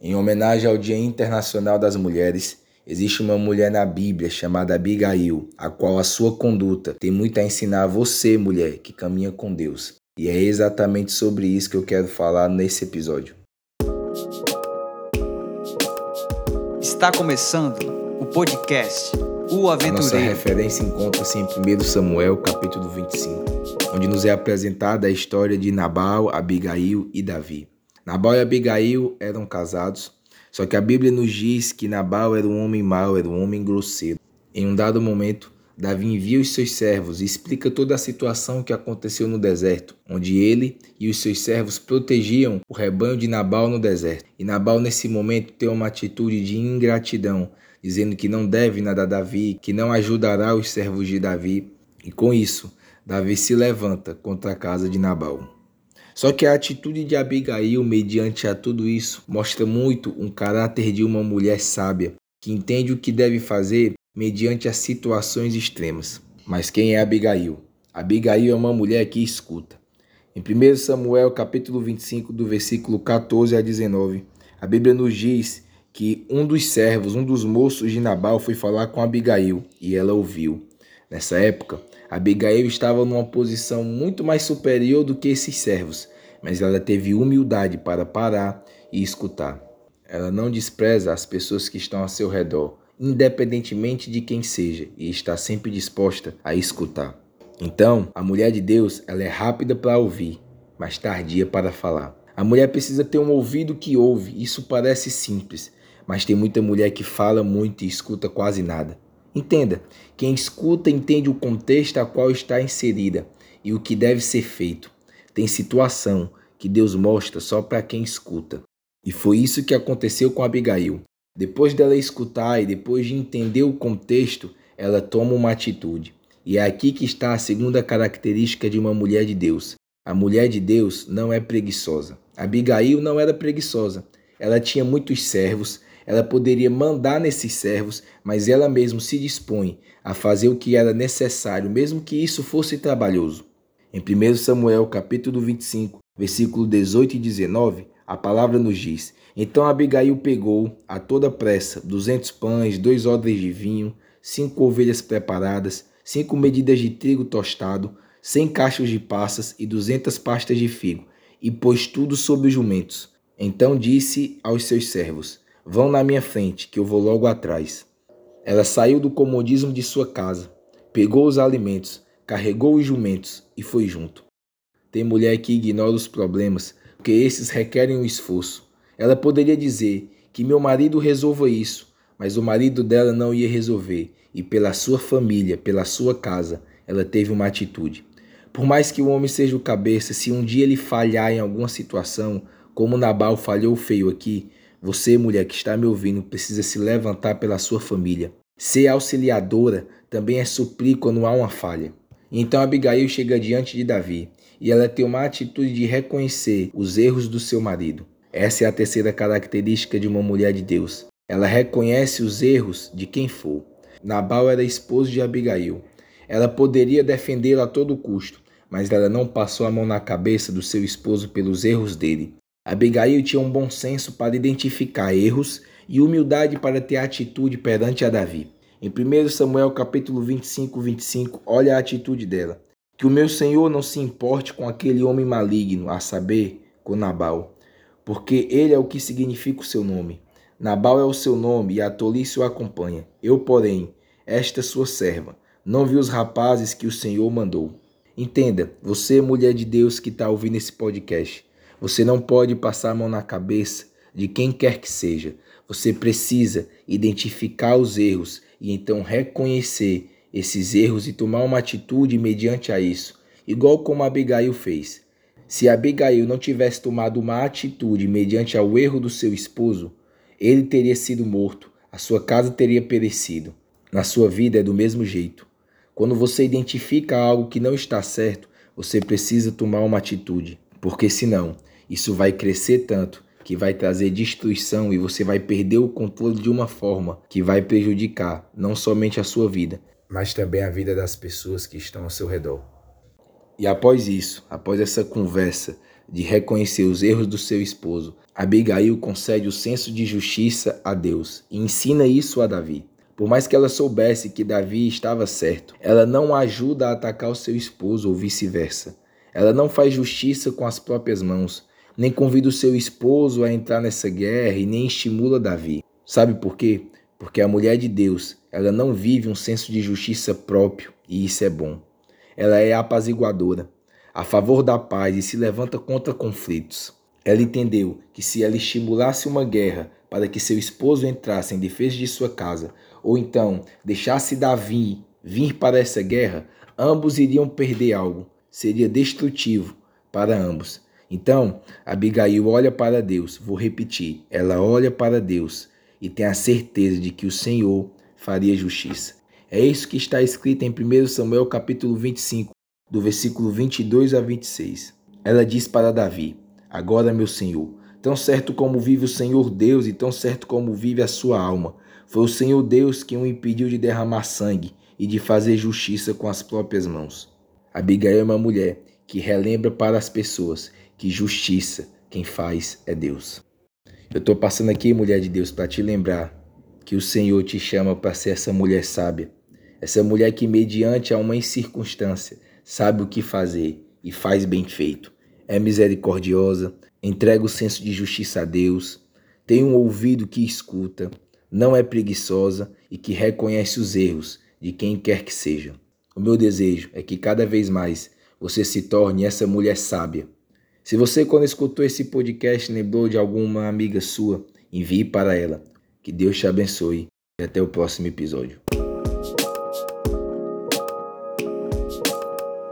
Em homenagem ao Dia Internacional das Mulheres, existe uma mulher na Bíblia chamada Abigail, a qual a sua conduta tem muito a ensinar a você, mulher, que caminha com Deus. E é exatamente sobre isso que eu quero falar nesse episódio. Está começando o podcast O Aventureiro. A nossa referência encontra-se em 1 Samuel, capítulo 25, onde nos é apresentada a história de Nabal, Abigail e Davi. Nabal e Abigail eram casados, só que a Bíblia nos diz que Nabal era um homem mau, era um homem grosseiro. Em um dado momento, Davi envia os seus servos e explica toda a situação que aconteceu no deserto, onde ele e os seus servos protegiam o rebanho de Nabal no deserto. E Nabal, nesse momento, tem uma atitude de ingratidão, dizendo que não deve nada a Davi, que não ajudará os servos de Davi. E com isso, Davi se levanta contra a casa de Nabal. Só que a atitude de Abigail, mediante a tudo isso, mostra muito um caráter de uma mulher sábia, que entende o que deve fazer mediante as situações extremas. Mas quem é Abigail? Abigail é uma mulher que escuta. Em 1 Samuel, capítulo 25, do versículo 14 a 19, a Bíblia nos diz que um dos servos, um dos moços de Nabal foi falar com Abigail e ela ouviu. Nessa época, Abigail estava numa posição muito mais superior do que esses servos, mas ela teve humildade para parar e escutar. Ela não despreza as pessoas que estão ao seu redor, independentemente de quem seja, e está sempre disposta a escutar. Então, a mulher de Deus, ela é rápida para ouvir, mas tardia para falar. A mulher precisa ter um ouvido que ouve. Isso parece simples, mas tem muita mulher que fala muito e escuta quase nada. Entenda, quem escuta entende o contexto a qual está inserida e o que deve ser feito. Tem situação que Deus mostra só para quem escuta. E foi isso que aconteceu com Abigail. Depois dela escutar e depois de entender o contexto, ela toma uma atitude. E é aqui que está a segunda característica de uma mulher de Deus. A mulher de Deus não é preguiçosa. Abigail não era preguiçosa. Ela tinha muitos servos, ela poderia mandar nesses servos, mas ela mesma se dispõe a fazer o que era necessário, mesmo que isso fosse trabalhoso. Em 1 Samuel, capítulo 25, versículo 18 e 19, a palavra nos diz: Então Abigail pegou a toda pressa duzentos pães, dois odres de vinho, cinco ovelhas preparadas, cinco medidas de trigo tostado, cem cachos de passas e duzentas pastas de figo, e pôs tudo sobre os jumentos. Então disse aos seus servos: Vão na minha frente, que eu vou logo atrás. Ela saiu do comodismo de sua casa, pegou os alimentos, carregou os jumentos e foi junto. Tem mulher que ignora os problemas, porque esses requerem um esforço. Ela poderia dizer que meu marido resolva isso, mas o marido dela não ia resolver, e pela sua família, pela sua casa, ela teve uma atitude. Por mais que o homem seja o cabeça, se um dia ele falhar em alguma situação, como Nabal falhou feio aqui, você, mulher que está me ouvindo, precisa se levantar pela sua família. Ser auxiliadora também é suprir quando há uma falha. Então Abigail chega diante de Davi e ela tem uma atitude de reconhecer os erros do seu marido. Essa é a terceira característica de uma mulher de Deus. Ela reconhece os erros de quem for. Nabal era esposo de Abigail. Ela poderia defendê-lo a todo custo, mas ela não passou a mão na cabeça do seu esposo pelos erros dele. Abigail tinha um bom senso para identificar erros e humildade para ter atitude perante a Davi. Em 1 Samuel capítulo 25, 25, olha a atitude dela. Que o meu Senhor não se importe com aquele homem maligno, a saber, com Nabal, porque ele é o que significa o seu nome. Nabal é o seu nome e a tolice o acompanha. Eu, porém, esta sua serva, não vi os rapazes que o Senhor mandou. Entenda, você, mulher de Deus que está ouvindo esse podcast, você não pode passar a mão na cabeça de quem quer que seja. Você precisa identificar os erros e então reconhecer esses erros e tomar uma atitude mediante a isso, igual como Abigail fez. Se Abigail não tivesse tomado uma atitude mediante ao erro do seu esposo, ele teria sido morto, a sua casa teria perecido. Na sua vida é do mesmo jeito. Quando você identifica algo que não está certo, você precisa tomar uma atitude, porque senão isso vai crescer tanto que vai trazer destruição e você vai perder o controle de uma forma que vai prejudicar não somente a sua vida, mas também a vida das pessoas que estão ao seu redor. E após isso, após essa conversa de reconhecer os erros do seu esposo, Abigail concede o senso de justiça a Deus e ensina isso a Davi. Por mais que ela soubesse que Davi estava certo, ela não ajuda a atacar o seu esposo ou vice-versa. Ela não faz justiça com as próprias mãos, nem convida o seu esposo a entrar nessa guerra e nem estimula Davi. Sabe por quê? Porque a mulher de Deus, ela não vive um senso de justiça próprio, e isso é bom. Ela é apaziguadora, a favor da paz e se levanta contra conflitos. Ela entendeu que se ela estimulasse uma guerra para que seu esposo entrasse em defesa de sua casa, ou então deixasse Davi vir para essa guerra, ambos iriam perder algo, seria destrutivo para ambos. Então, Abigail olha para Deus, vou repetir, ela olha para Deus e tem a certeza de que o Senhor faria justiça. É isso que está escrito em 1 Samuel capítulo 25, do versículo 22 a 26. Ela diz para Davi: Agora, meu Senhor, tão certo como vive o Senhor Deus e tão certo como vive a sua alma, foi o Senhor Deus que o impediu de derramar sangue e de fazer justiça com as próprias mãos. Abigail é uma mulher que relembra para as pessoas que justiça quem faz é Deus. Eu estou passando aqui, mulher de Deus, para te lembrar que o Senhor te chama para ser essa mulher sábia, essa mulher que, mediante a uma circunstância, sabe o que fazer e faz bem feito. É misericordiosa, entrega o senso de justiça a Deus, tem um ouvido que escuta, não é preguiçosa e que reconhece os erros de quem quer que seja. O meu desejo é que cada vez mais você se torne essa mulher sábia. Se você, quando escutou esse podcast, lembrou de alguma amiga sua, envie para ela. Que Deus te abençoe e até o próximo episódio.